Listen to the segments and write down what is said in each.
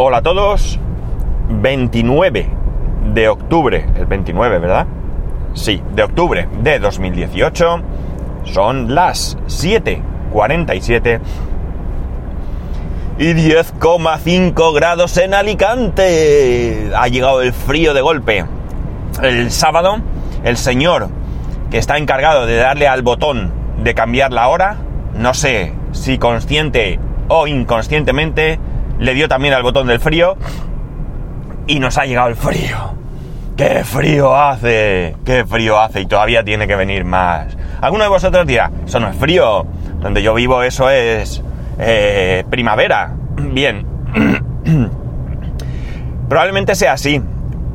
Hola a todos. 29 de octubre, el 29, ¿verdad? Sí, de octubre de 2018. Son las 7:47 y 10,5 grados en Alicante. Ha llegado el frío de golpe. El sábado, el señor que está encargado de darle al botón de cambiar la hora, no sé si consciente o inconscientemente, le dio también al botón del frío y nos ha llegado el frío. ¡Qué frío hace! ¡Qué frío hace! Y todavía tiene que venir más. Alguno de vosotros dirá, eso no es frío. Donde yo vivo eso es eh, primavera. Bien. Probablemente sea así.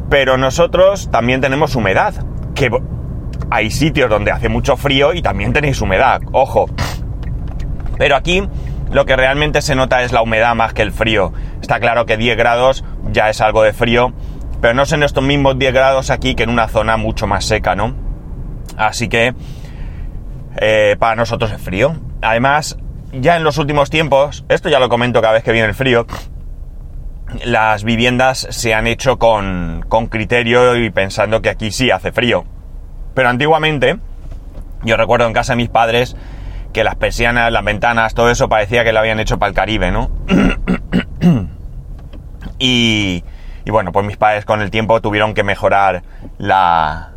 Pero nosotros también tenemos humedad. Que hay sitios donde hace mucho frío y también tenéis humedad. Ojo. Pero aquí lo que realmente se nota es la humedad más que el frío. Está claro que 10 grados ya es algo de frío, pero no son estos mismos 10 grados aquí que en una zona mucho más seca, ¿no? Así que eh, para nosotros es frío. Además, ya en los últimos tiempos, esto ya lo comento cada vez que viene el frío, las viviendas se han hecho con, con criterio y pensando que aquí sí hace frío. Pero antiguamente, yo recuerdo en casa de mis padres, que las persianas, las ventanas, todo eso parecía que lo habían hecho para el Caribe, ¿no? y, y, bueno, pues mis padres con el tiempo tuvieron que mejorar la...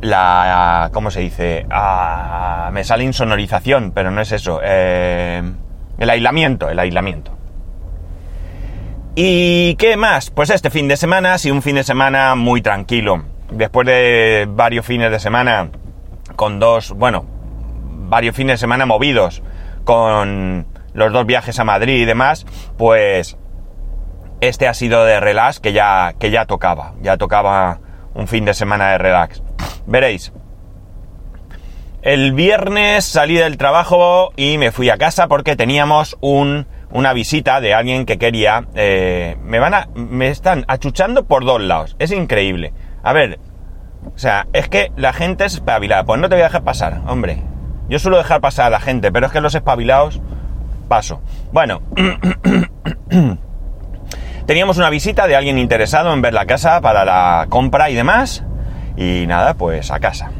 la ¿Cómo se dice? Ah, me sale insonorización, pero no es eso. Eh, el aislamiento, el aislamiento. ¿Y qué más? Pues este fin de semana, sí, un fin de semana muy tranquilo. Después de varios fines de semana con dos, bueno, varios fines de semana movidos con los dos viajes a Madrid y demás, pues este ha sido de relax que ya, que ya tocaba, ya tocaba un fin de semana de relax. Veréis, el viernes salí del trabajo y me fui a casa porque teníamos un, una visita de alguien que quería... Eh, me van a... me están achuchando por dos lados, es increíble. A ver, o sea, es que la gente es espabilada, pues no te voy a dejar pasar, hombre, yo suelo dejar pasar a la gente, pero es que los espabilados paso. Bueno, teníamos una visita de alguien interesado en ver la casa para la compra y demás. Y nada, pues a casa.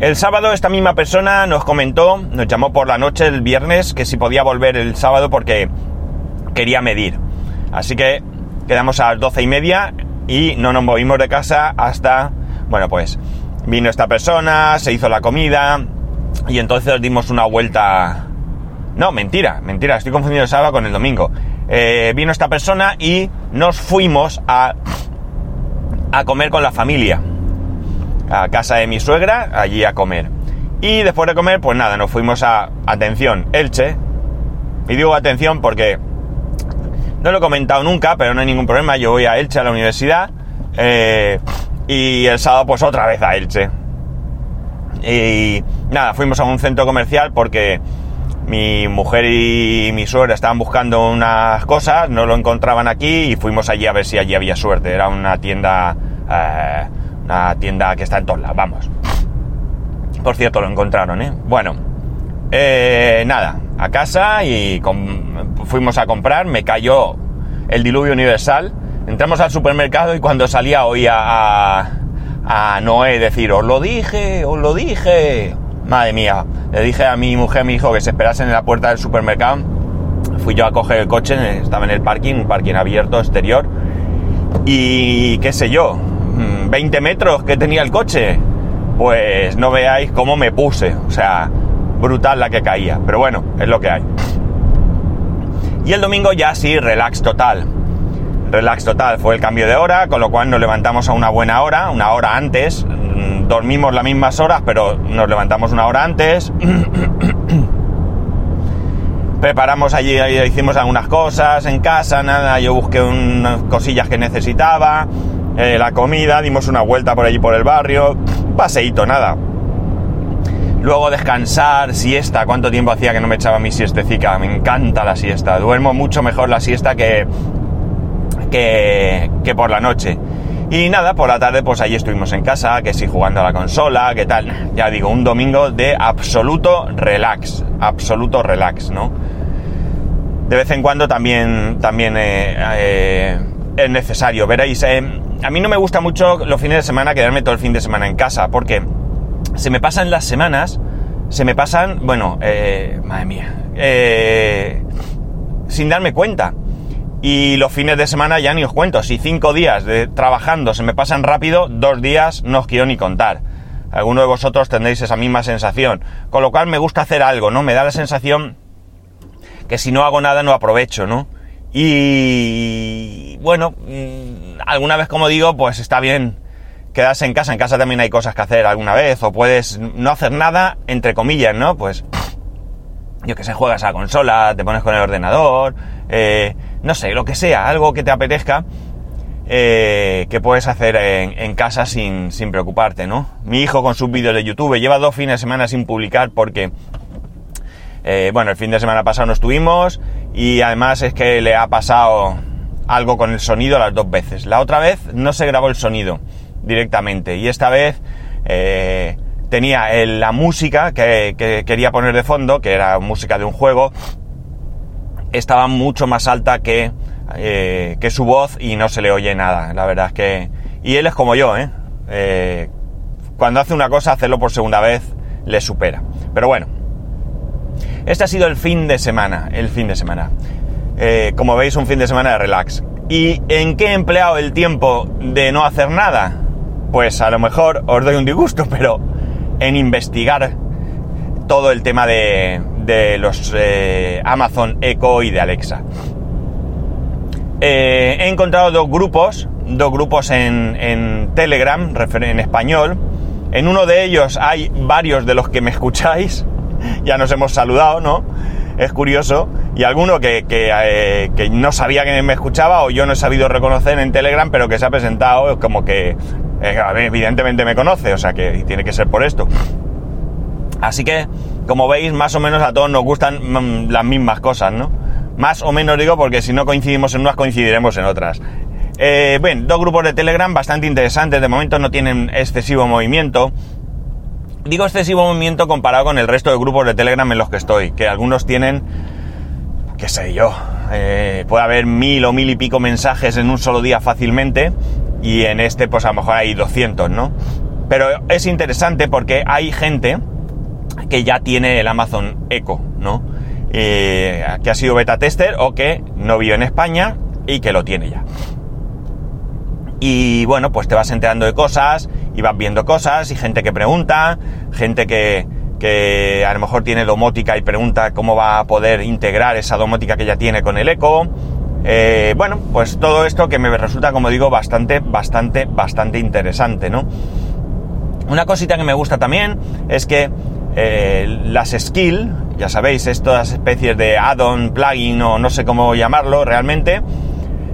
El sábado esta misma persona nos comentó, nos llamó por la noche el viernes que si podía volver el sábado porque quería medir. Así que quedamos a las doce y media y no nos movimos de casa hasta, bueno pues Vino esta persona, se hizo la comida y entonces dimos una vuelta... No, mentira, mentira, estoy confundiendo el sábado con el domingo. Eh, vino esta persona y nos fuimos a, a comer con la familia. A casa de mi suegra, allí a comer. Y después de comer, pues nada, nos fuimos a, atención, Elche. Y digo atención porque no lo he comentado nunca, pero no hay ningún problema. Yo voy a Elche a la universidad. Eh, y el sábado pues otra vez a Elche. Y nada, fuimos a un centro comercial porque mi mujer y mi suegra estaban buscando unas cosas, no lo encontraban aquí y fuimos allí a ver si allí había suerte. Era una tienda, eh, una tienda que está en lados, vamos. Por cierto, lo encontraron, ¿eh? Bueno, eh, nada, a casa y fuimos a comprar, me cayó el diluvio universal Entramos al supermercado y cuando salía oía a, a Noé decir, os lo dije, os lo dije. Madre mía, le dije a mi mujer, a mi hijo, que se esperasen en la puerta del supermercado. Fui yo a coger el coche, estaba en el parking, un parking abierto, exterior. Y qué sé yo, 20 mm, metros que tenía el coche. Pues no veáis cómo me puse. O sea, brutal la que caía. Pero bueno, es lo que hay. Y el domingo ya sí, relax total relax total. Fue el cambio de hora, con lo cual nos levantamos a una buena hora, una hora antes. Mm, dormimos las mismas horas, pero nos levantamos una hora antes. Preparamos allí, hicimos algunas cosas en casa, nada, yo busqué unas cosillas que necesitaba, eh, la comida, dimos una vuelta por allí por el barrio, paseíto, nada. Luego descansar, siesta, cuánto tiempo hacía que no me echaba mi siestecica, me encanta la siesta, duermo mucho mejor la siesta que, que, por la noche. Y nada, por la tarde pues ahí estuvimos en casa, que sí jugando a la consola, que tal. Ya digo, un domingo de absoluto relax, absoluto relax, ¿no? de vez en cuando también, también eh, eh, es necesario. Veréis, eh, a mí no me gusta mucho los fines de semana quedarme todo el fin de semana en casa, porque se me pasan las semanas, se me pasan, bueno, madre mía, sin darme cuenta. Y los fines de semana ya ni os cuento, si cinco días de trabajando se me pasan rápido, dos días no os quiero ni contar. Algunos de vosotros tendréis esa misma sensación. Con lo cual me gusta hacer algo, ¿no? Me da la sensación que si no hago nada no aprovecho, ¿no? Y bueno, mm, alguna vez como digo, pues está bien quedarse en casa. En casa también hay cosas que hacer alguna vez. O puedes no hacer nada, entre comillas, ¿no? Pues yo que sé, juegas a la consola, te pones con el ordenador, eh, no sé, lo que sea, algo que te apetezca, eh, que puedes hacer en, casa sin, sin, preocuparte, ¿no? Mi hijo con sus vídeos de YouTube lleva dos fines de semana sin publicar porque, eh, bueno, el fin de semana pasado no estuvimos y además es que le ha pasado algo con el sonido las dos veces. La otra vez no se grabó el sonido directamente y esta vez tenía la música que, quería poner de fondo, que era música de un juego, estaba mucho más alta que, eh, que su voz y no se le oye nada. La verdad es que... Y él es como yo, ¿eh? ¿eh? Cuando hace una cosa, hacerlo por segunda vez le supera. Pero bueno, este ha sido el fin de semana, el fin de semana. Eh, como veis, un fin de semana de relax. ¿Y en qué he empleado el tiempo de no hacer nada? Pues a lo mejor os doy un disgusto, pero en investigar todo el tema de, los eh, Amazon Echo y de Alexa. Eh, he encontrado dos grupos, dos grupos en, Telegram, en español. En uno de ellos hay varios de los que me escucháis. ya nos hemos saludado, ¿no? Es curioso. Y alguno que, eh, que, no sabía que me escuchaba o yo no he sabido reconocer en Telegram, pero que se ha presentado como que evidentemente me conoce, o sea que tiene que ser por esto. Así que, como veis, más o menos a todos nos gustan mm, las mismas cosas, ¿no? Más o menos digo porque si no coincidimos en unas, coincidiremos en otras. Eh, dos grupos de Telegram bastante interesantes, de momento no tienen excesivo movimiento. Digo excesivo movimiento comparado con el resto de grupos de Telegram en los que estoy, que algunos tienen, qué sé yo, eh, puede haber mil o mil y pico mensajes en un solo día fácilmente, y en este pues a lo mejor hay 200, ¿no? Pero es interesante porque hay gente que ya tiene el Amazon Echo, ¿no? Eh, que ha sido beta tester o que no vive en España y que lo tiene ya. Y bueno, pues te vas enterando de cosas y vas viendo cosas y gente que pregunta, gente que, que a lo mejor tiene domótica y pregunta cómo va a poder integrar esa domótica que ya tiene con el Echo. Eh, bueno, pues todo esto que me resulta, como digo, bastante, bastante, bastante interesante, ¿no? Una cosita que me gusta también es que eh, las skill, ya sabéis, estas especies de add-on, plugin o no sé cómo llamarlo realmente,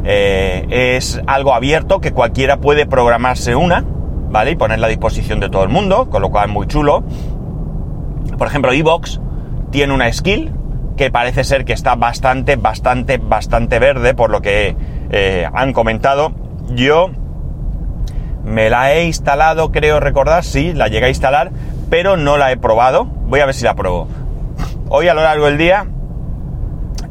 eh, es algo abierto que cualquiera puede programarse una, ¿vale? Y ponerla a disposición de todo el mundo, con lo cual es muy chulo. Por ejemplo, Evox tiene una skill que parece ser que está bastante, bastante, bastante verde por lo que eh, han comentado. Yo me la he instalado, creo recordar, sí, la llegué a instalar, pero no la he probado. Voy a ver si la pruebo. Hoy a lo largo del día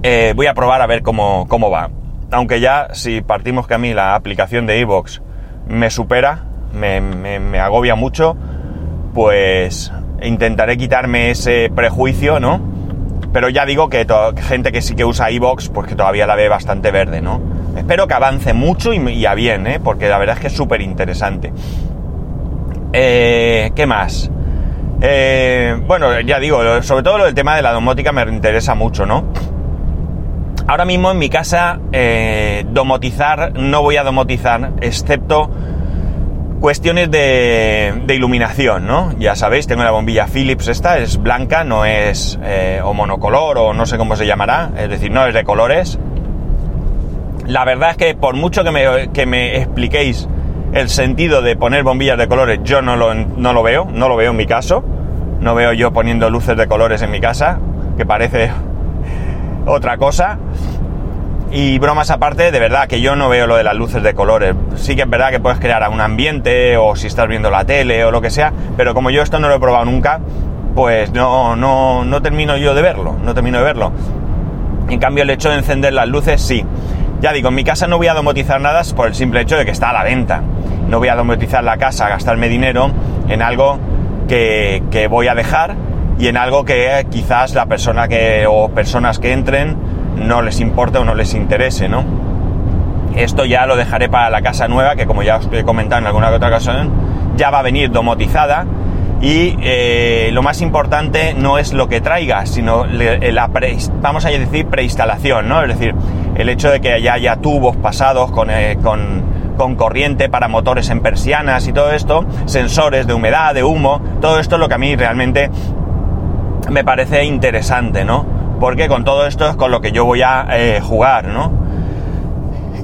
eh, voy a probar a ver cómo, cómo, va. Aunque ya si partimos que a mí la aplicación de iVoox me supera, me, agobia mucho, pues intentaré quitarme ese prejuicio, ¿no? Pero ya digo que gente que sí que usa iVoox, pues que todavía la ve bastante verde, ¿no? Espero que avance mucho y, a bien, ¿eh? Porque la verdad es que es súper interesante. Eh, ¿Qué más? Eh, bueno, ya digo, sobre todo lo del tema de la domótica me interesa mucho, ¿no? Ahora mismo en mi casa, eh, domotizar, no voy a domotizar, excepto cuestiones de, iluminación, ¿no? Ya sabéis, tengo la bombilla Philips esta, es blanca, no es eh, o monocolor o no sé cómo se llamará, es decir, no es de colores. La verdad es que por mucho que me, expliquéis el sentido de poner bombillas de colores yo no lo veo, no lo veo en mi caso. No veo yo poniendo luces de colores en mi casa, que parece otra cosa. Y bromas aparte, de verdad que yo no veo lo de las luces de colores. Sí que es verdad que puedes crear un ambiente o si estás viendo la tele o lo que sea, pero como yo esto no lo he probado nunca, pues no, no, no termino yo de verlo, no termino de verlo. En cambio, el hecho de encender las luces, sí. Ya digo, en mi casa no voy a domotizar nada por el simple hecho de que está a la venta. No voy a domotizar la casa, gastarme dinero en algo que, voy a dejar y en algo que quizás la persona que o personas que entren no les importe o no les interese, ¿no? Esto ya lo dejaré para la casa nueva, que como ya os he comentado en alguna otra ocasión, ya va a venir domotizada. Y eh, lo más importante no es lo que traiga, sino la vamos a decir preinstalación, ¿no? Es decir, el hecho de que ya haya tubos pasados con, eh, con, con corriente para motores en persianas y todo esto, sensores de humedad, de humo, todo esto es lo que a mí realmente me parece interesante, ¿no? Porque con todo esto es con lo que yo voy a eh, jugar, ¿no?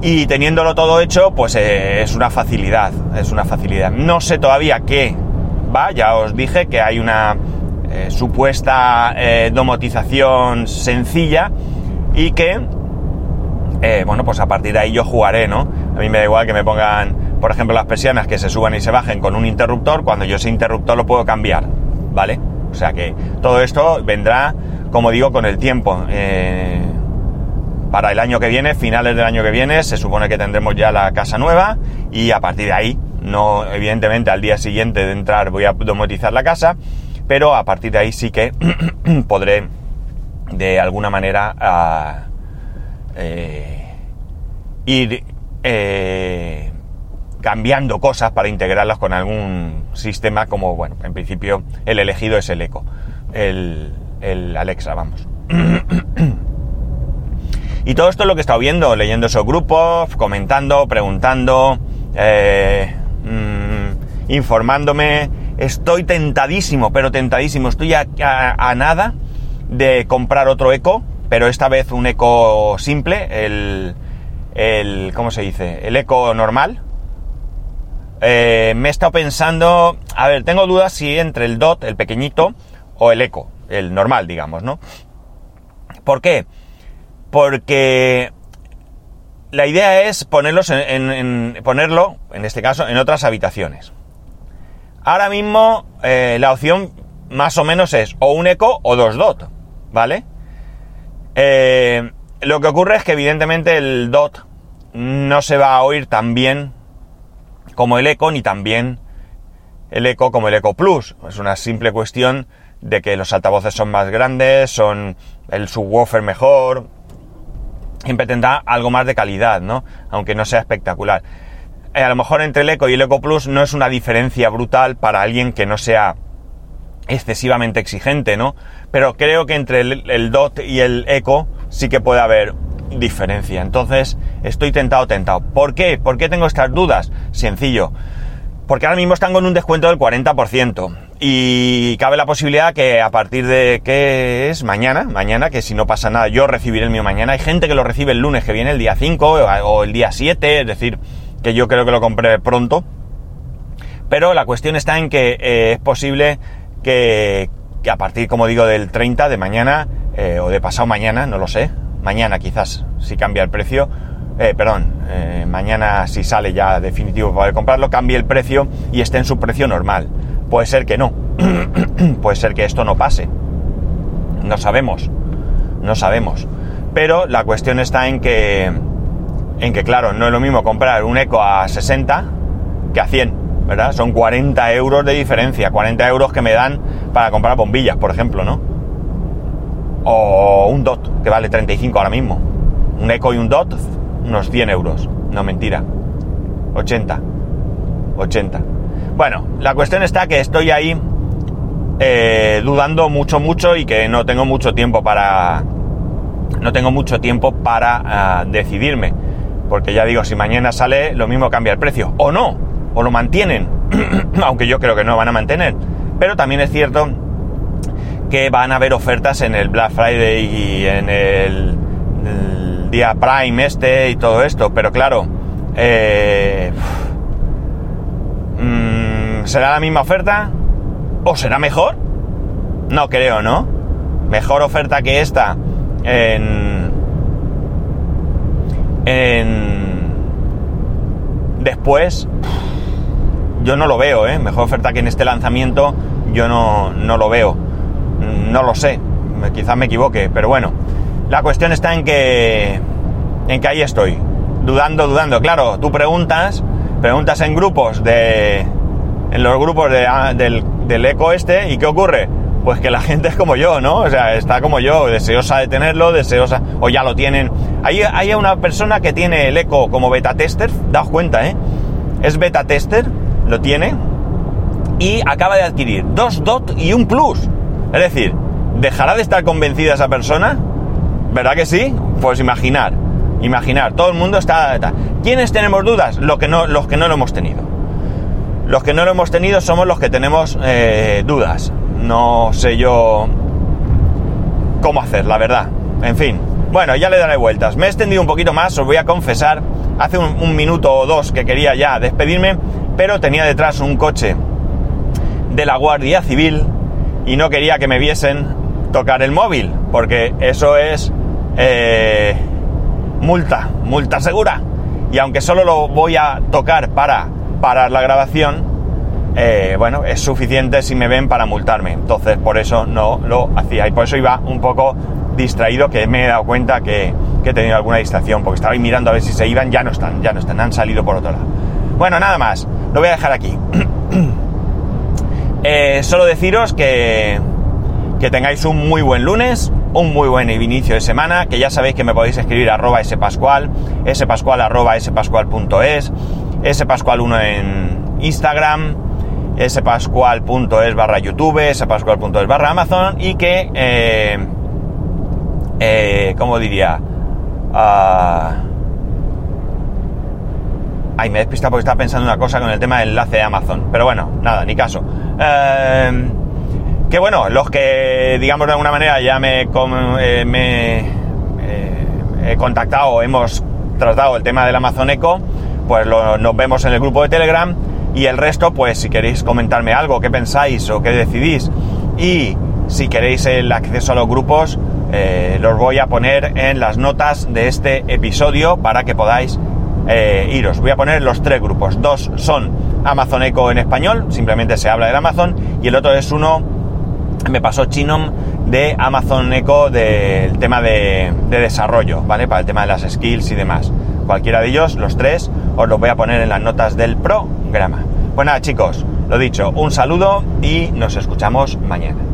Y teniéndolo todo hecho, pues eh, es una facilidad, es una facilidad. No sé todavía qué va, ya os dije que hay una eh, supuesta domotización sencilla y que, bueno, pues a partir de ahí yo jugaré, ¿no? A mí me da igual que me pongan, por ejemplo, las persianas que se suban y se bajen con un interruptor, cuando yo ese interruptor lo puedo cambiar, ¿vale? O sea que todo esto vendrá, como digo, con el tiempo para el año que viene, finales del año que viene, se supone que tendremos ya la casa nueva y a partir de ahí, no evidentemente al día siguiente de entrar voy a domotizar la casa, pero a partir de ahí sí que podré de alguna manera ah, eh, ir eh, cambiando cosas para integrarlas con algún sistema como, bueno, en principio el elegido es el Eco, el, el Alexa, vamos. Y todo esto es lo que he estado viendo, leyendo esos grupos, comentando, preguntando, eh, mm, informándome. Estoy tentadísimo, pero tentadísimo. Estoy a, nada de comprar otro eco, pero esta vez un eco simple, el, el ¿cómo se dice? El eco normal. Eh, me he estado pensando, a ver, tengo dudas si entre el DOT, el pequeñito, o el eco, el normal, digamos, ¿no? ¿Por qué? porque la idea es ponerlos en, ponerlo, en este caso, en otras habitaciones. Ahora mismo eh, la opción más o menos es o un eco o dos dot, ¿vale? Eh, lo que ocurre es que evidentemente el dot no se va a oír tan bien como el eco, ni tan bien el eco como el eco plus. Es una simple cuestión de que los altavoces son más grandes, son el subwoofer mejor, siempre tendrá algo más de calidad, ¿no? Aunque no sea espectacular. Eh, a lo mejor entre el Eco y el Eco Plus no es una diferencia brutal para alguien que no sea excesivamente exigente, ¿no? Pero creo que entre el, DOT y el Eco sí que puede haber diferencia. Entonces, estoy tentado, tentado. ¿Por qué? ¿Por qué tengo estas dudas? Sencillo. Porque ahora mismo están con un descuento del 40%. Y cabe la posibilidad que a partir de, ¿qué es? Mañana, mañana, que si no pasa nada, yo recibiré el mío mañana. Hay gente que lo recibe el lunes, que viene el día 5 o el día 7, es decir, que yo creo que lo compré pronto. Pero la cuestión está en que eh, es posible que, a partir, como digo, del 30 de mañana, eh, o de pasado mañana, no lo sé, mañana quizás, si cambia el precio, eh, perdón, mañana si sale ya definitivo para comprarlo, cambie el precio y esté en su precio normal. Puede ser que no. Puede ser que esto no pase. No sabemos. No sabemos. Pero la cuestión está en que, en que, claro, no es lo mismo comprar un Eco a 60 que a 100, ¿verdad? Son 40 euros de diferencia. 40 euros que me dan para comprar bombillas, por ejemplo, ¿no? O un DOT, que vale 35 ahora mismo. Un Eco y un DOT, unos 100 euros. No, mentira. 80. 80. Bueno, la cuestión está que estoy ahí eh, dudando mucho, mucho y que no tengo mucho tiempo para... No tengo mucho tiempo para ah, decidirme. Porque ya digo, si mañana sale, lo mismo cambia el precio. O no, o lo mantienen. Aunque yo creo que no van a mantener. Pero también es cierto que van a haber ofertas en el Black Friday y en el, día Prime este y todo esto. Pero claro, eh, ¿Será la misma oferta? ¿O será mejor? No creo, ¿no? Mejor oferta que esta en... En... Después... Yo no lo veo, ¿eh? Mejor oferta que en este lanzamiento yo no, no lo veo. No lo sé. Quizás me equivoque, pero bueno. La cuestión está en que, en que ahí estoy, dudando, dudando. Claro, tú preguntas, preguntas en grupos de, en los grupos de, ah, del, del eco este, ¿y qué ocurre? Pues que la gente es como yo, ¿no? O sea, está como yo, deseosa de tenerlo, deseosa, o ya lo tienen. Hay, hay una persona que tiene el eco como beta tester, daos cuenta, ¿eh? Es beta tester, lo tiene, y acaba de adquirir dos DOT y un Plus. Es decir, ¿dejará de estar convencida esa persona? ¿Verdad que sí? Pues imaginar, imaginar, todo el mundo está... ¿Quiénes tenemos dudas? Lo que no, los que no lo hemos tenido. Los que no lo hemos tenido somos los que tenemos eh, dudas. No sé yo cómo hacer, la verdad. En fin. Bueno, ya le daré vueltas. Me he extendido un poquito más, os voy a confesar. Hace un minuto o dos que quería ya despedirme, pero tenía detrás un coche de la Guardia Civil y no quería que me viesen tocar el móvil, porque eso es eh, multa, multa segura. Y aunque solo lo voy a tocar para parar la grabación, eh, bueno, es suficiente si me ven para multarme. Entonces por eso no lo hacía. Y por eso iba un poco distraído, que me he dado cuenta que, he tenido alguna distracción, porque estaba ahí mirando a ver si se iban, ya no están, ya no están, han salido por otro lado. Bueno, nada más, lo voy a dejar aquí. Eh, solo deciros que, que tengáis un muy buen lunes, un muy buen inicio de semana, que ya sabéis que me podéis escribir arroba spascual, spascual arroba spascual.es, spascual1 en Instagram, spascual.es barra YouTube, spascual.es barra Amazon y que, eh, eh, ¿cómo diría? Uh, ay, me he despistado porque estaba pensando una cosa con el tema del enlace de Amazon, pero bueno, nada, ni caso. Eh, que bueno, los que, digamos, de alguna manera ya me, eh, eh, he contactado, hemos tratado el tema del Amazon Echo, pues lo, nos vemos en el grupo de Telegram y el resto, pues si queréis comentarme algo, qué pensáis o qué decidís y si queréis el acceso a los grupos, eh, los voy a poner en las notas de este episodio para que podáis eh, iros. Voy a poner los tres grupos. Dos son Amazon Echo en español, simplemente se habla del Amazon, y el otro es uno, me pasó Chinom, de Amazon Echo del tema de, de desarrollo, ¿vale? Para el tema de las skills y demás. Cualquiera de ellos, los tres, os los voy a poner en las notas del programa. Pues nada, chicos, lo dicho, un saludo y nos escuchamos mañana.